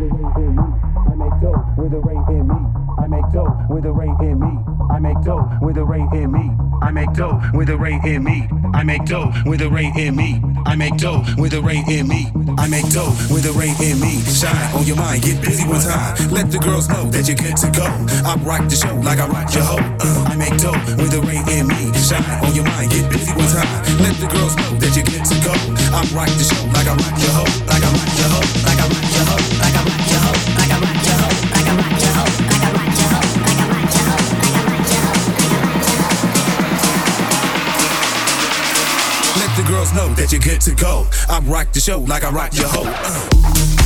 Musik with the rain in me. I make dough with the rain in me. I make dough with the rain in me. I make dough with the rain in me. I make dough with the rain in me. I make dough with the rain in me. I make dough with the rain in me. Shine on your mind, get busy one time. Let the girls know that you're good to go. I rock the show like I rock your hoe. Uh, I make dough with the rain in me. Shine on your mind, get busy one time. Let the girls know that you're good to go. I rock the show like I rock your hoe. Like I rock your hoe. Like I rock your hoe. Like I rock your hoe. Like I rock your hoe. Let the girls know that you're good to go. I'm rock the show like I rock your hoe. Uh.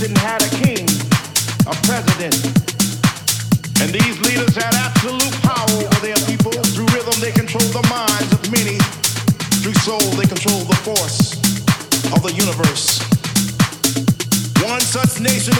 didn't have a king, a president. And these leaders had absolute power over their people. Through rhythm, they control the minds of many. Through soul, they control the force of the universe. One such nation